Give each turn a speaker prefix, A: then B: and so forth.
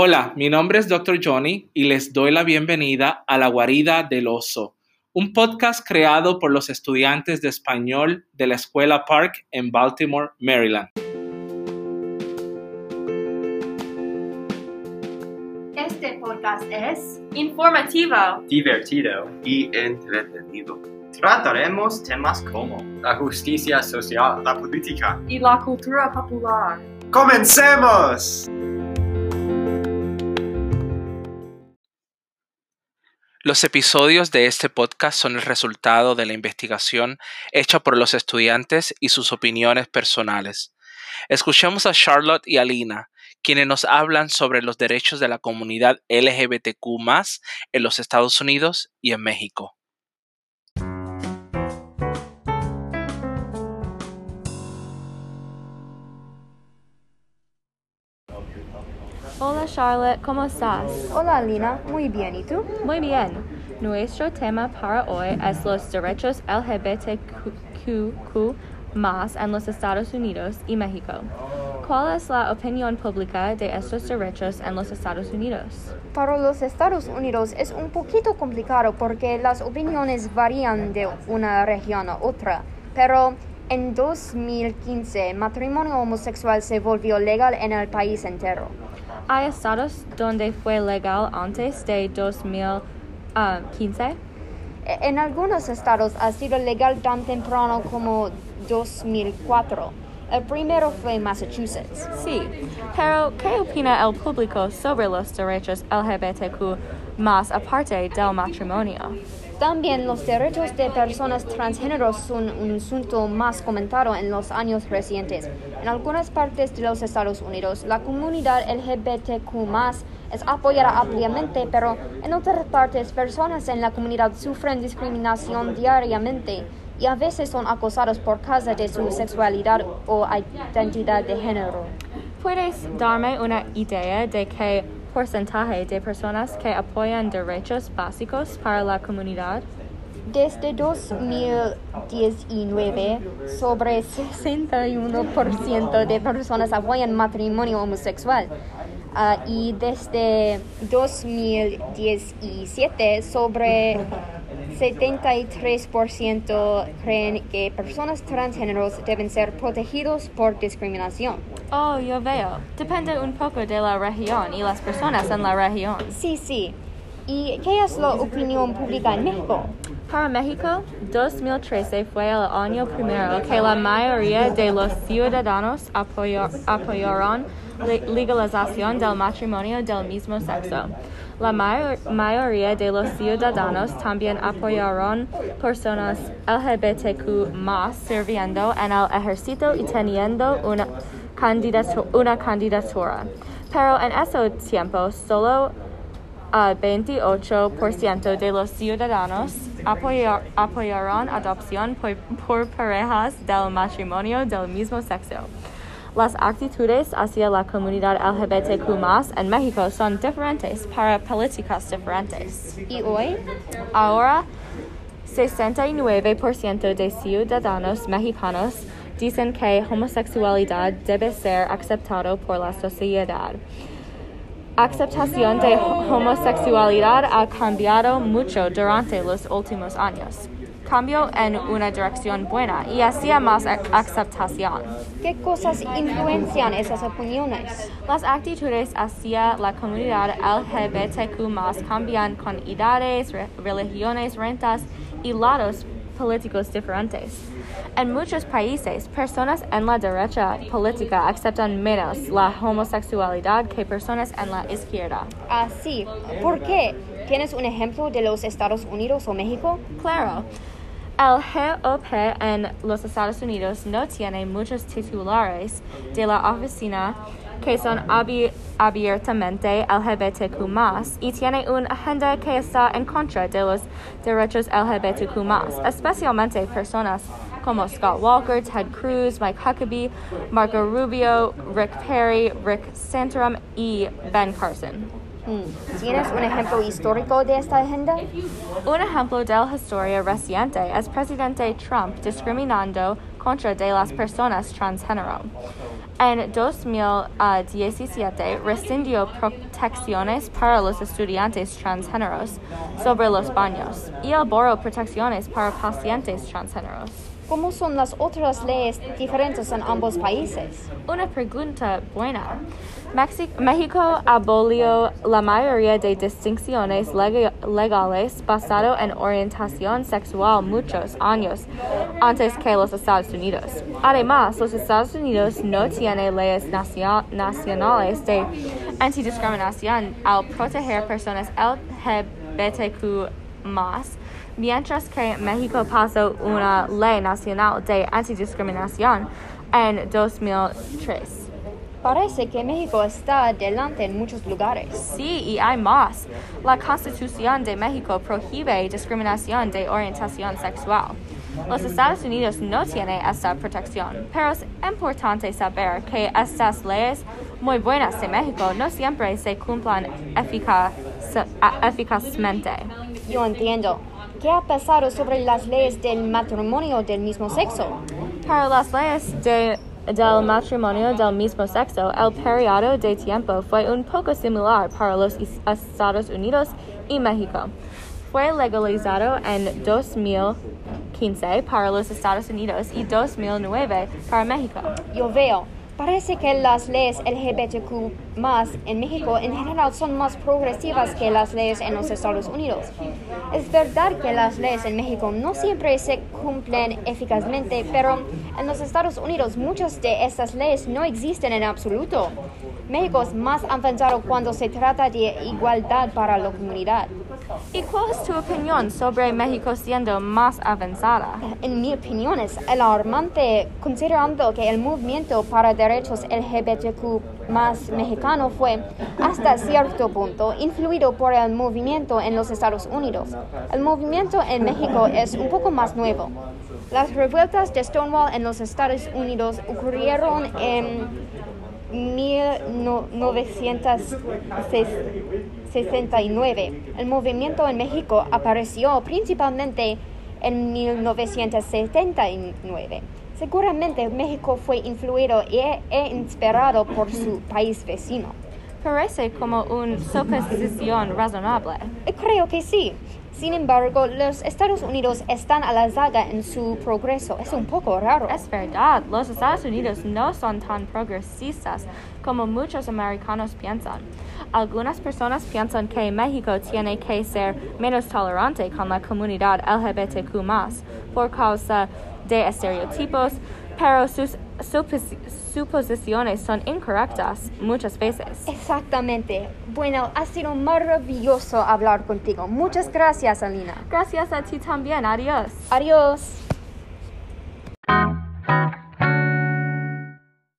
A: Hola, mi nombre es Dr. Johnny y les doy la bienvenida a La Guarida del Oso, un podcast creado por los estudiantes de español de la Escuela Park en Baltimore, Maryland.
B: Este podcast es
C: informativo,
D: divertido
E: y entretenido.
D: Trataremos temas como
E: la justicia social,
D: la política
C: y la cultura popular.
D: ¡Comencemos!
A: Los episodios de este podcast son el resultado de la investigación hecha por los estudiantes y sus opiniones personales. Escuchemos a Charlotte y Alina, quienes nos hablan sobre los derechos de la comunidad LGBTQ en los Estados Unidos y en México.
F: Hola Charlotte, ¿cómo estás?
G: Hola Lina, muy bien, ¿y tú?
F: Muy bien. Nuestro tema para hoy es los derechos LGBTQ más en los Estados Unidos y México. ¿Cuál es la opinión pública de estos derechos en los Estados Unidos?
G: Para los Estados Unidos es un poquito complicado porque las opiniones varían de una región a otra, pero en 2015 el matrimonio homosexual se volvió legal en el país entero.
F: ¿Hay estados donde fue legal antes de 2015?
G: E, en algunos estados ha sido legal tan temprano como 2004. El primero fue Massachusetts.
F: Sí, pero ¿qué opina el público sobre los derechos LGBTQ más aparte del matrimonio?
G: También los derechos de personas transgénero son un asunto más comentado en los años recientes. En algunas partes de los Estados Unidos, la comunidad LGBTQ es apoyada ampliamente, pero en otras partes, personas en la comunidad sufren discriminación diariamente y a veces son acosados por causa de su sexualidad o identidad de género.
F: ¿Puedes darme una idea de qué porcentaje de personas que apoyan derechos básicos para la comunidad?
G: Desde 2019, sobre 61% de personas apoyan matrimonio homosexual. Uh, y desde 2017, sobre 73% creen que personas transgéneros deben ser protegidos por discriminación.
F: Oh, yo veo. Depende un poco de la región y las personas en la región.
G: Sí, sí. ¿Y qué es la opinión pública en México?
F: Para México, 2013 fue el año primero que la mayoría de los ciudadanos apoyaron la legalización del matrimonio del mismo sexo. La mayoría de los ciudadanos también apoyaron personas LGBTQ más sirviendo en el ejército y teniendo una, una candidatura. Pero en ese tiempo, solo el 28% de los ciudadanos apoyaron adopción por parejas del matrimonio del mismo sexo. Las actitudes hacia la comunidad LGBTQ en México son diferentes para políticas diferentes.
G: ¿Y hoy?
F: Ahora, 69% de ciudadanos mexicanos dicen que homosexualidad debe ser aceptado por la sociedad. Aceptación de homosexualidad ha cambiado mucho durante los últimos años cambio en una dirección buena y hacia más aceptación.
G: ¿Qué cosas influencian esas opiniones?
F: Las actitudes hacia la comunidad LGBTQ cambian con edades, religiones, rentas y lados políticos diferentes. En muchos países, personas en la derecha política aceptan menos la homosexualidad que personas en la izquierda.
G: Ah, sí. ¿Por qué? ¿Tienes un ejemplo de los Estados Unidos o México?
F: Claro. El GOP en los Estados Unidos no tiene muchos titulares de la oficina que son abiertamente LGBTQ y tiene una agenda que está en contra de los derechos LGBTQ especialmente personas como Scott Walker, Ted Cruz, Mike Huckabee, Marco Rubio, Rick Perry, Rick Santorum y Ben Carson. Hmm.
G: ¿Tienes un ejemplo histórico de esta agenda?
F: Un ejemplo de la historia reciente es presidente Trump discriminando contra de las personas transgénero. En 2017 rescindió protecciones para los estudiantes transgéneros sobre los baños y elaboró protecciones para pacientes transgéneros.
G: ¿Cómo son las otras leyes diferentes en ambos países?
F: Una pregunta buena. Mexi- México abolió la mayoría de distinciones leg- legales basado en orientación sexual muchos años antes que los Estados Unidos. Además, los Estados Unidos no tienen leyes nacio- nacionales de antidiscriminación al proteger personas LGBTQ mientras que México pasó una ley nacional de antidiscriminación en 2003.
G: Parece que México está adelante en muchos lugares.
F: Sí, y hay más. La Constitución de México prohíbe discriminación de orientación sexual. Los Estados Unidos no tienen esta protección, pero es importante saber que estas leyes muy buenas de México no siempre se cumplan a- eficazmente.
G: Yo entiendo. ¿Qué ha pasado sobre las leyes del matrimonio del mismo sexo?
F: Para las leyes de- del matrimonio del mismo sexo, el periodo de tiempo fue un poco similar para los Estados Unidos y México. Fue legalizado en 2015 para los Estados Unidos y 2009 para México.
G: Yo veo. Parece que las leyes LGBTQ más en México en general son más progresivas que las leyes en los Estados Unidos. Es verdad que las leyes en México no siempre se cumplen eficazmente, pero en los Estados Unidos muchas de estas leyes no existen en absoluto. México es más avanzado cuando se trata de igualdad para la comunidad.
F: ¿Y cuál es tu opinión sobre México siendo más avanzada?
G: En mi opinión es alarmante considerando que el movimiento para derechos LGBTQ más mexicano fue hasta cierto punto influido por el movimiento en los Estados Unidos. El movimiento en México es un poco más nuevo. Las revueltas de Stonewall en los Estados Unidos ocurrieron en 1969. El movimiento en México apareció principalmente en 1979. Seguramente México fue influido e, e inspirado por su país vecino.
F: Parece como una suposición razonable.
G: Creo que sí. Sin embargo, los Estados Unidos están a la zaga en su progreso. Es un poco raro.
F: Es verdad, los Estados Unidos no son tan progresistas como muchos americanos piensan. Algunas personas piensan que México tiene que ser menos tolerante con la comunidad LGBTQ por causa de estereotipos, pero sus supos- suposiciones son incorrectas muchas veces.
G: Exactamente. Bueno, ha sido maravilloso hablar contigo. Muchas gracias, Alina.
F: Gracias a ti también, adiós.
G: Adiós.